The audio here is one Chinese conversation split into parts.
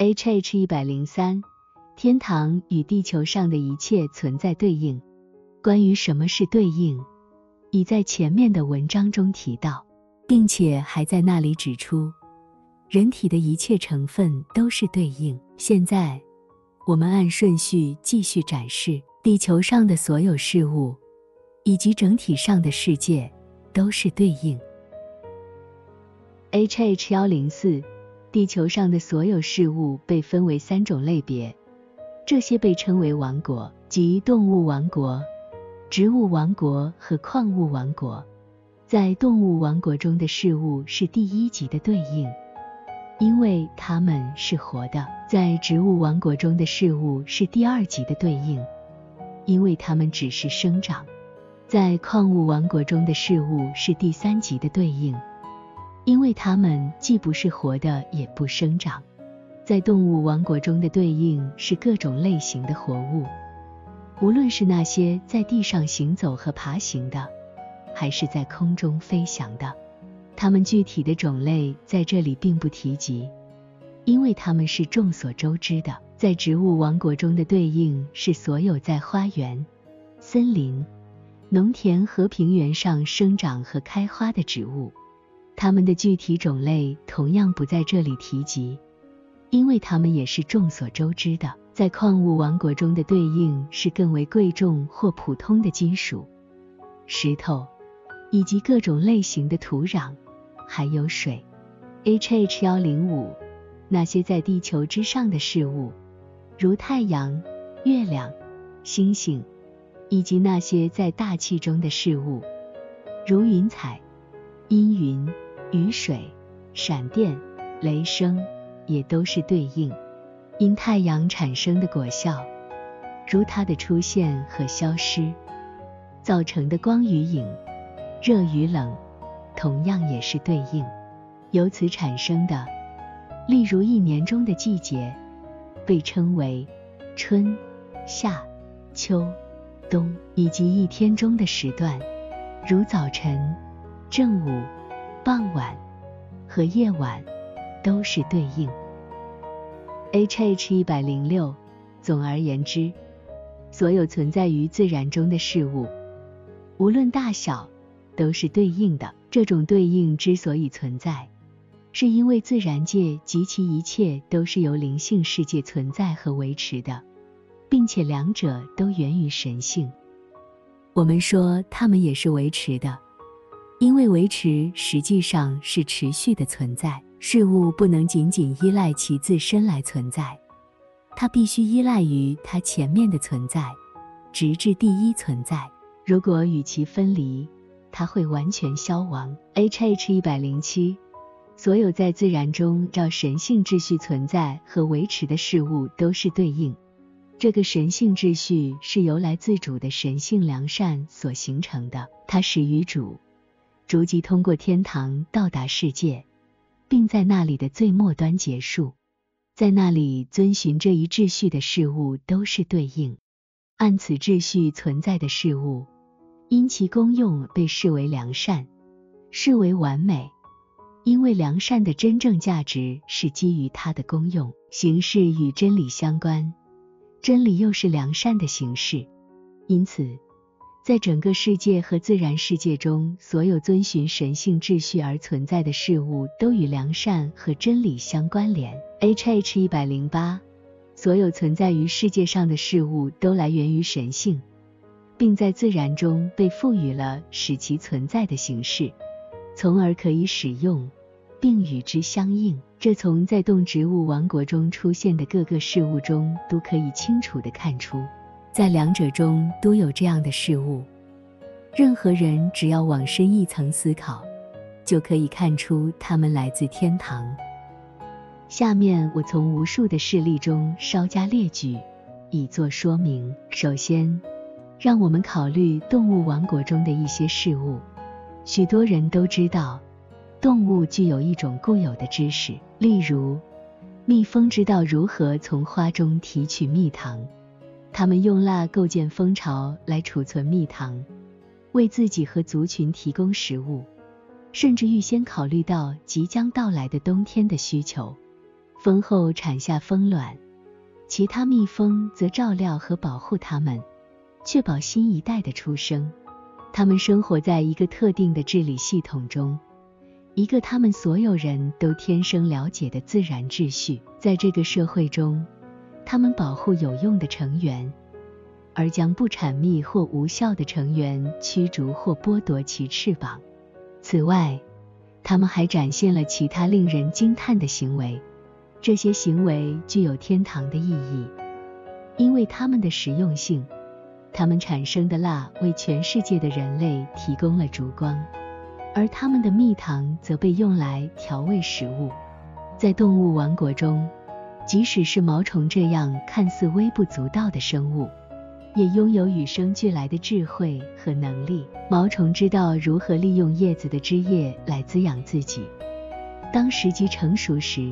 H H 一百零三，天堂与地球上的一切存在对应。关于什么是对应，已在前面的文章中提到，并且还在那里指出，人体的一切成分都是对应。现在，我们按顺序继续展示地球上的所有事物，以及整体上的世界都是对应。H H 幺零四。地球上的所有事物被分为三种类别，这些被称为王国，即动物王国、植物王国和矿物王国。在动物王国中的事物是第一级的对应，因为它们是活的；在植物王国中的事物是第二级的对应，因为它们只是生长；在矿物王国中的事物是第三级的对应。因为它们既不是活的，也不生长。在动物王国中的对应是各种类型的活物，无论是那些在地上行走和爬行的，还是在空中飞翔的。它们具体的种类在这里并不提及，因为它们是众所周知的。在植物王国中的对应是所有在花园、森林、农田和平原上生长和开花的植物。它们的具体种类同样不在这里提及，因为它们也是众所周知的。在矿物王国中的对应是更为贵重或普通的金属、石头，以及各种类型的土壤，还有水。H H 幺零五，那些在地球之上的事物，如太阳、月亮、星星，以及那些在大气中的事物，如云彩、阴云。雨水、闪电、雷声也都是对应，因太阳产生的果效，如它的出现和消失造成的光与影、热与冷，同样也是对应。由此产生的，例如一年中的季节，被称为春、夏、秋、冬，以及一天中的时段，如早晨、正午。傍晚和夜晚都是对应。H H 一百零六。总而言之，所有存在于自然中的事物，无论大小，都是对应的。这种对应之所以存在，是因为自然界及其一切都是由灵性世界存在和维持的，并且两者都源于神性。我们说它们也是维持的。因为维持实际上是持续的存在，事物不能仅仅依赖其自身来存在，它必须依赖于它前面的存在，直至第一存在。如果与其分离，它会完全消亡。H H 一百零七，所有在自然中照神性秩序存在和维持的事物都是对应。这个神性秩序是由来自主的神性良善所形成的，它始于主。逐级通过天堂到达世界，并在那里的最末端结束。在那里遵循这一秩序的事物都是对应，按此秩序存在的事物，因其功用被视为良善，视为完美。因为良善的真正价值是基于它的功用形式与真理相关，真理又是良善的形式，因此。在整个世界和自然世界中，所有遵循神性秩序而存在的事物都与良善和真理相关联。H H 一百零八，所有存在于世界上的事物都来源于神性，并在自然中被赋予了使其存在的形式，从而可以使用并与之相应。这从在动植物王国中出现的各个事物中都可以清楚地看出。在两者中都有这样的事物，任何人只要往深一层思考，就可以看出它们来自天堂。下面我从无数的事例中稍加列举，以作说明。首先，让我们考虑动物王国中的一些事物。许多人都知道，动物具有一种固有的知识，例如，蜜蜂知道如何从花中提取蜜糖。他们用蜡构建蜂巢来储存蜜糖，为自己和族群提供食物，甚至预先考虑到即将到来的冬天的需求。蜂后产下蜂卵，其他蜜蜂则照料和保护它们，确保新一代的出生。它们生活在一个特定的治理系统中，一个他们所有人都天生了解的自然秩序。在这个社会中，他们保护有用的成员，而将不产蜜或无效的成员驱逐或剥夺其翅膀。此外，他们还展现了其他令人惊叹的行为，这些行为具有天堂的意义，因为它们的实用性。它们产生的蜡为全世界的人类提供了烛光，而它们的蜜糖则被用来调味食物。在动物王国中，即使是毛虫这样看似微不足道的生物，也拥有与生俱来的智慧和能力。毛虫知道如何利用叶子的汁液来滋养自己。当时机成熟时，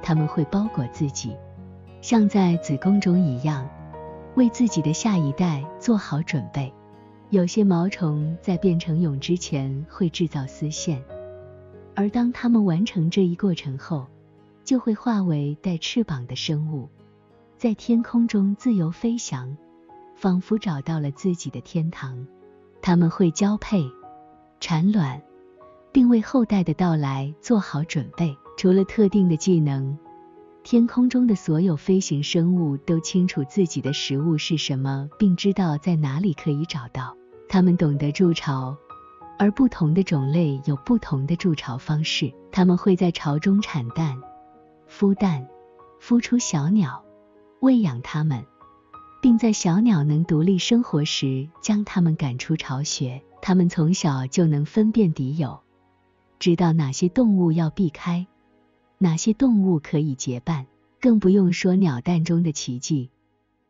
它们会包裹自己，像在子宫中一样。为自己的下一代做好准备。有些毛虫在变成蛹之前会制造丝线，而当它们完成这一过程后，就会化为带翅膀的生物，在天空中自由飞翔，仿佛找到了自己的天堂。它们会交配、产卵，并为后代的到来做好准备。除了特定的技能。天空中的所有飞行生物都清楚自己的食物是什么，并知道在哪里可以找到。它们懂得筑巢，而不同的种类有不同的筑巢方式。它们会在巢中产蛋、孵蛋、孵出小鸟，喂养它们，并在小鸟能独立生活时将它们赶出巢穴。它们从小就能分辨敌友，知道哪些动物要避开。哪些动物可以结伴？更不用说鸟蛋中的奇迹，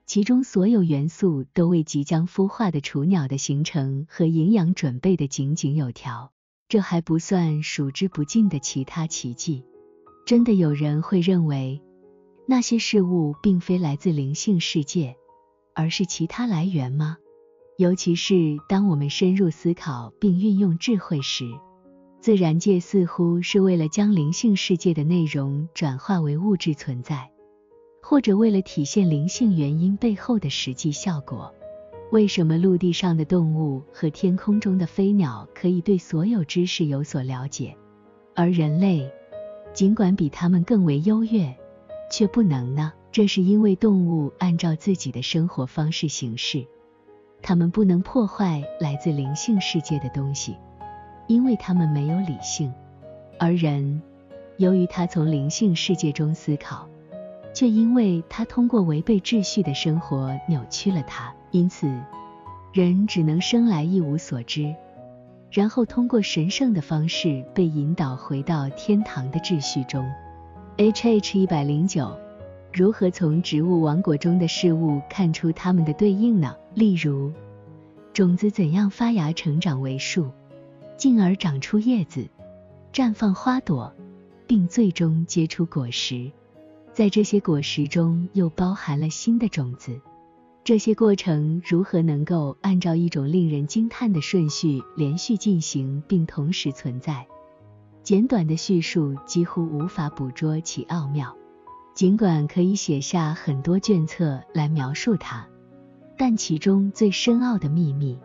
其中所有元素都为即将孵化的雏鸟的形成和营养准备的井井有条。这还不算数之不尽的其他奇迹。真的有人会认为那些事物并非来自灵性世界，而是其他来源吗？尤其是当我们深入思考并运用智慧时。自然界似乎是为了将灵性世界的内容转化为物质存在，或者为了体现灵性原因背后的实际效果。为什么陆地上的动物和天空中的飞鸟可以对所有知识有所了解，而人类尽管比他们更为优越，却不能呢？这是因为动物按照自己的生活方式行事，他们不能破坏来自灵性世界的东西。因为他们没有理性，而人由于他从灵性世界中思考，却因为他通过违背秩序的生活扭曲了它，因此人只能生来一无所知，然后通过神圣的方式被引导回到天堂的秩序中。H H 一百零九，如何从植物王国中的事物看出它们的对应呢？例如，种子怎样发芽成长为树？进而长出叶子，绽放花朵，并最终结出果实。在这些果实中，又包含了新的种子。这些过程如何能够按照一种令人惊叹的顺序连续进行，并同时存在？简短的叙述几乎无法捕捉其奥妙。尽管可以写下很多卷册来描述它，但其中最深奥的秘密。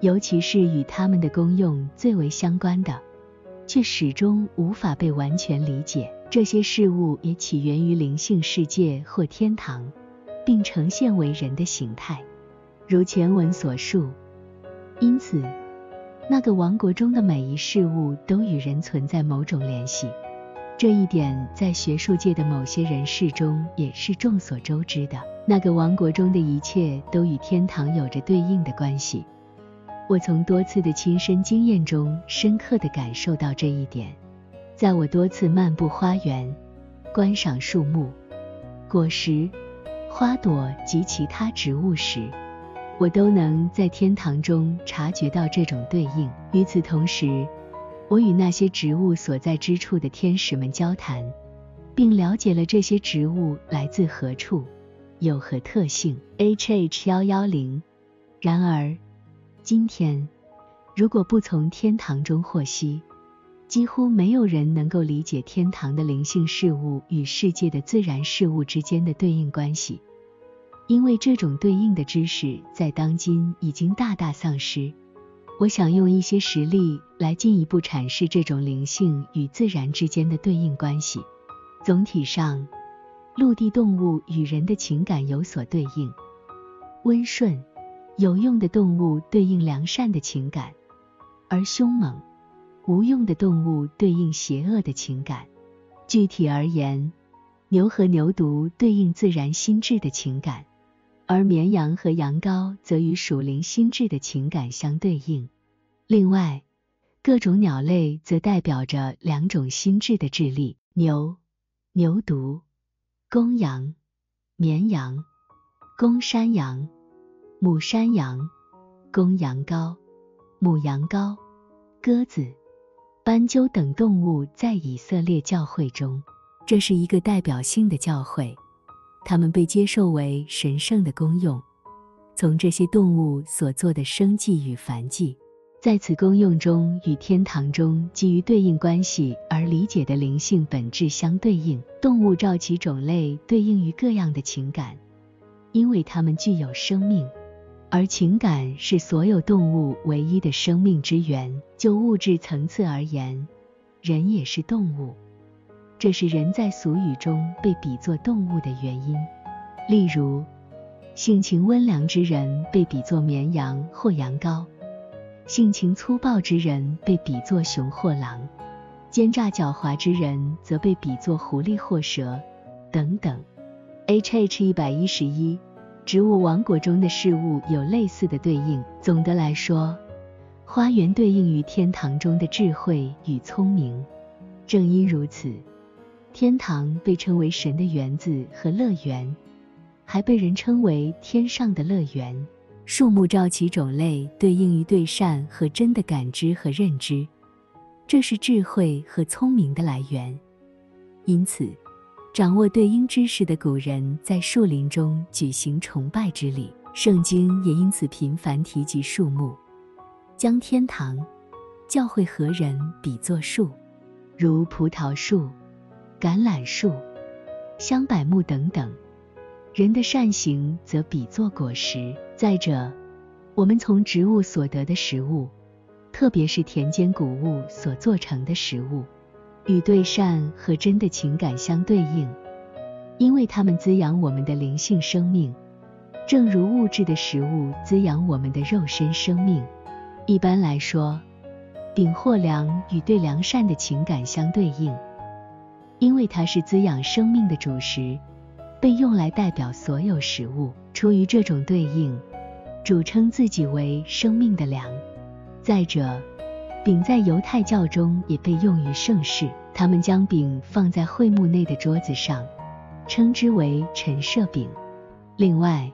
尤其是与它们的功用最为相关的，却始终无法被完全理解。这些事物也起源于灵性世界或天堂，并呈现为人的形态，如前文所述。因此，那个王国中的每一事物都与人存在某种联系。这一点在学术界的某些人士中也是众所周知的。那个王国中的一切都与天堂有着对应的关系。我从多次的亲身经验中深刻地感受到这一点。在我多次漫步花园、观赏树木、果实、花朵及其他植物时，我都能在天堂中察觉到这种对应。与此同时，我与那些植物所在之处的天使们交谈，并了解了这些植物来自何处，有何特性。H H 幺幺零。然而。今天，如果不从天堂中获悉，几乎没有人能够理解天堂的灵性事物与世界的自然事物之间的对应关系，因为这种对应的知识在当今已经大大丧失。我想用一些实例来进一步阐释这种灵性与自然之间的对应关系。总体上，陆地动物与人的情感有所对应，温顺、有用的动物对应良善的情感，而凶猛。无用的动物对应邪恶的情感。具体而言，牛和牛犊对应自然心智的情感，而绵羊和羊羔则与属灵心智的情感相对应。另外，各种鸟类则代表着两种心智的智力：牛、牛犊、公羊、绵羊、公山羊、母山羊、公羊羔、母羊羔、鸽子。斑鸠等动物在以色列教会中，这是一个代表性的教会，它们被接受为神圣的功用。从这些动物所做的生计与繁计，在此功用中与天堂中基于对应关系而理解的灵性本质相对应。动物照其种类对应于各样的情感，因为它们具有生命。而情感是所有动物唯一的生命之源。就物质层次而言，人也是动物，这是人在俗语中被比作动物的原因。例如，性情温良之人被比作绵羊或羊羔，性情粗暴之人被比作熊或狼，奸诈狡猾之人则被比作狐狸或蛇等等。H H 一百一十一。植物王国中的事物有类似的对应。总的来说，花园对应于天堂中的智慧与聪明。正因如此，天堂被称为神的园子和乐园，还被人称为天上的乐园。树木照其种类对应于对善和真的感知和认知，这是智慧和聪明的来源。因此。掌握对应知识的古人在树林中举行崇拜之礼，圣经也因此频繁提及树木，将天堂、教会和人比作树，如葡萄树、橄榄树、香柏木等等。人的善行则比作果实。再者，我们从植物所得的食物，特别是田间谷物所做成的食物。与对善和真的情感相对应，因为它们滋养我们的灵性生命，正如物质的食物滋养我们的肉身生命。一般来说，丙或良与对良善的情感相对应，因为它是滋养生命的主食，被用来代表所有食物。出于这种对应，主称自己为生命的粮。再者，饼在犹太教中也被用于圣事，他们将饼放在会幕内的桌子上，称之为陈设饼。另外，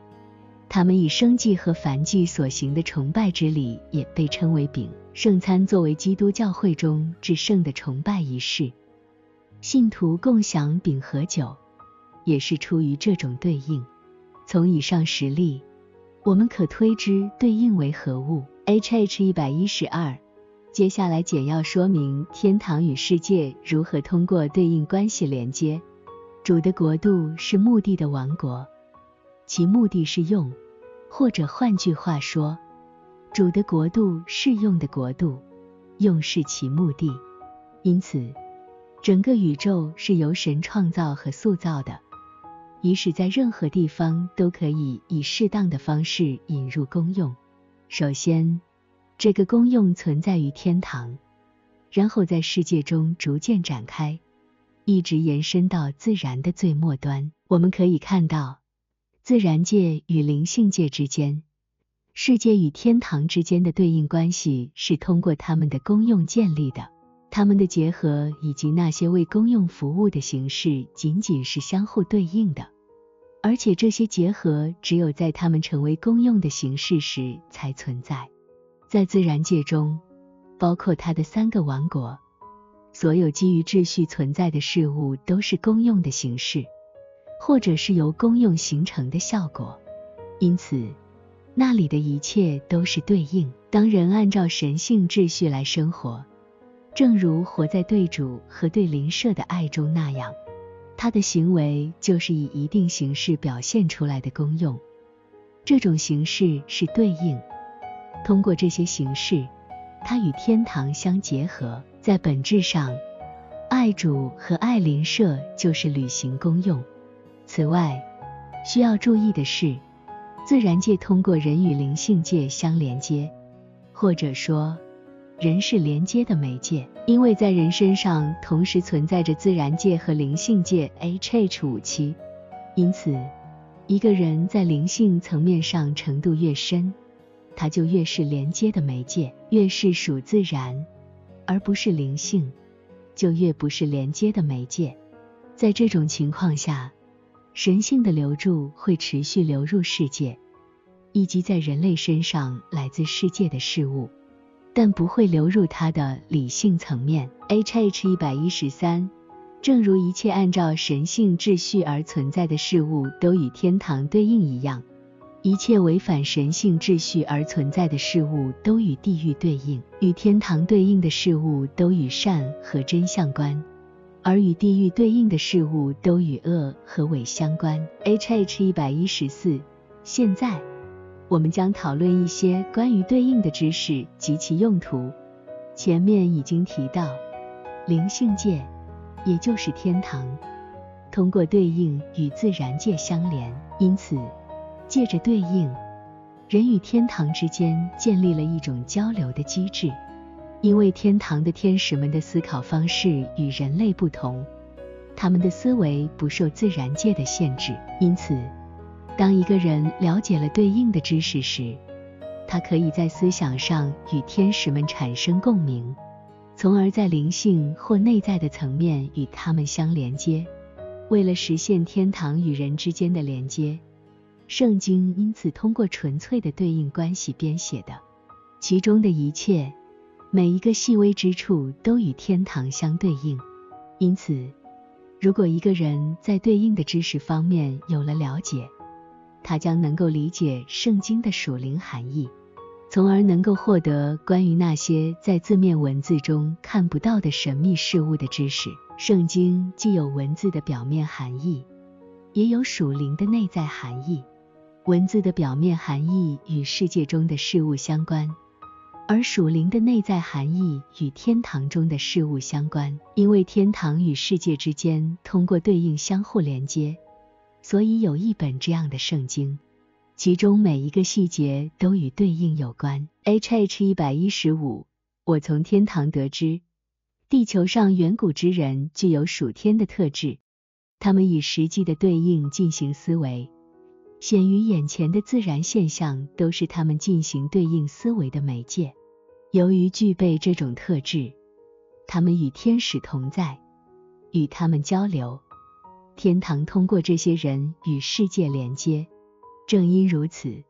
他们以生祭和燔祭所行的崇拜之礼也被称为饼。圣餐作为基督教会中至圣的崇拜仪式，信徒共享饼和酒，也是出于这种对应。从以上实例，我们可推知对应为何物。H H 一百一十二。接下来简要说明天堂与世界如何通过对应关系连接。主的国度是目的的王国，其目的是用，或者换句话说，主的国度是用的国度，用是其目的。因此，整个宇宙是由神创造和塑造的，以使在任何地方都可以以适当的方式引入功用。首先。这个功用存在于天堂，然后在世界中逐渐展开，一直延伸到自然的最末端。我们可以看到，自然界与灵性界之间，世界与天堂之间的对应关系是通过它们的功用建立的。它们的结合以及那些为功用服务的形式，仅仅是相互对应的，而且这些结合只有在它们成为功用的形式时才存在。在自然界中，包括它的三个王国，所有基于秩序存在的事物都是公用的形式，或者是由公用形成的效果。因此，那里的一切都是对应。当人按照神性秩序来生活，正如活在对主和对邻舍的爱中那样，他的行为就是以一定形式表现出来的功用。这种形式是对应，通过这些形式，它与天堂相结合。在本质上，爱主和爱邻舍就是履行功用。此外，需要注意的是，自然界通过人与灵性界相连接，或者说，人是连接的媒介，因为在人身上同时存在着自然界和灵性界 H H 五七，因此，一个人在灵性层面上程度越深，它就越是连接的媒介，越是属自然。而不是灵性，就越不是连接的媒介。在这种情况下，神性的流注会持续流入世界，以及在人类身上来自世界的事物，但不会流入它的理性层面。H H 一百一十三，正如一切按照神性秩序而存在的事物都与天堂对应一样。一切违反神性秩序而存在的事物都与地狱对应，与天堂对应的事物都与善和真相关，而与地狱对应的事物都与恶和伪相关。H H 一百一十四。现在，我们将讨论一些关于对应的知识及其用途。前面已经提到，灵性界，也就是天堂，通过对应与自然界相连，因此。借着对应，人与天堂之间建立了一种交流的机制。因为天堂的天使们的思考方式与人类不同，他们的思维不受自然界的限制。因此，当一个人了解了对应的知识时，他可以在思想上与天使们产生共鸣，从而在灵性或内在的层面与他们相连接。为了实现天堂与人之间的连接。圣经因此通过纯粹的对应关系编写的，其中的一切，每一个细微之处都与天堂相对应。因此，如果一个人在对应的知识方面有了了解，他将能够理解圣经的属灵含义，从而能够获得关于那些在字面文字中看不到的神秘事物的知识。圣经既有文字的表面含义，也有属灵的内在含义。文字的表面含义与世界中的事物相关，而属灵的内在含义与天堂中的事物相关。因为天堂与世界之间通过对应相互连接，所以有一本这样的圣经，其中每一个细节都与对应有关。H H 一百一十五，我从天堂得知，地球上远古之人具有属天的特质，他们以实际的对应进行思维。显于眼前的自然现象都是他们进行对应思维的媒介。由于具备这种特质，他们与天使同在，与他们交流。天堂通过这些人与世界连接。正因如此，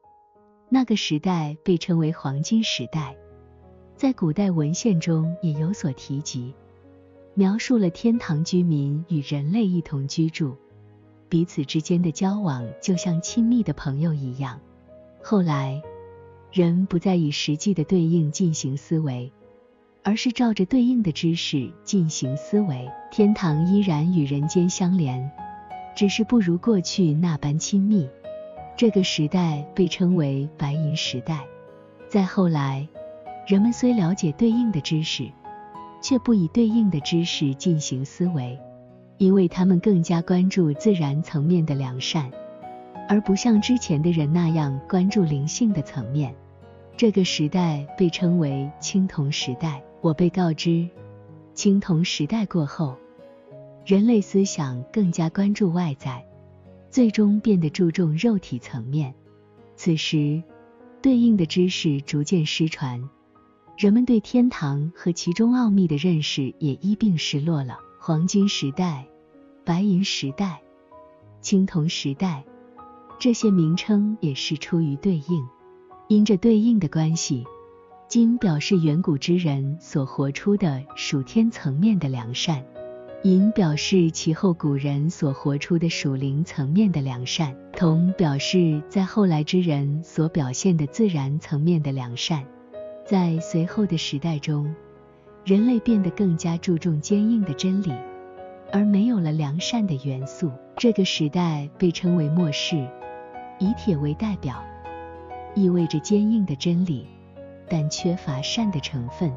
那个时代被称为黄金时代。在古代文献中也有所提及，描述了天堂居民与人类一同居住。彼此之间的交往就像亲密的朋友一样。后来，人不再以实际的对应进行思维，而是照着对应的知识进行思维。天堂依然与人间相连，只是不如过去那般亲密。这个时代被称为白银时代。再后来，人们虽了解对应的知识，却不以对应的知识进行思维。因为他们更加关注自然层面的良善，而不像之前的人那样关注灵性的层面。这个时代被称为青铜时代。我被告知，青铜时代过后，人类思想更加关注外在，最终变得注重肉体层面。此时，对应的知识逐渐失传，人们对天堂和其中奥秘的认识也一并失落了。黄金时代、白银时代、青铜时代，这些名称也是出于对应。因着对应的关系，金表示远古之人所活出的属天层面的良善，银表示其后古人所活出的属灵层面的良善，铜表示在后来之人所表现的自然层面的良善。在随后的时代中。人类变得更加注重坚硬的真理，而没有了良善的元素。这个时代被称为末世，以铁为代表，意味着坚硬的真理，但缺乏善的成分。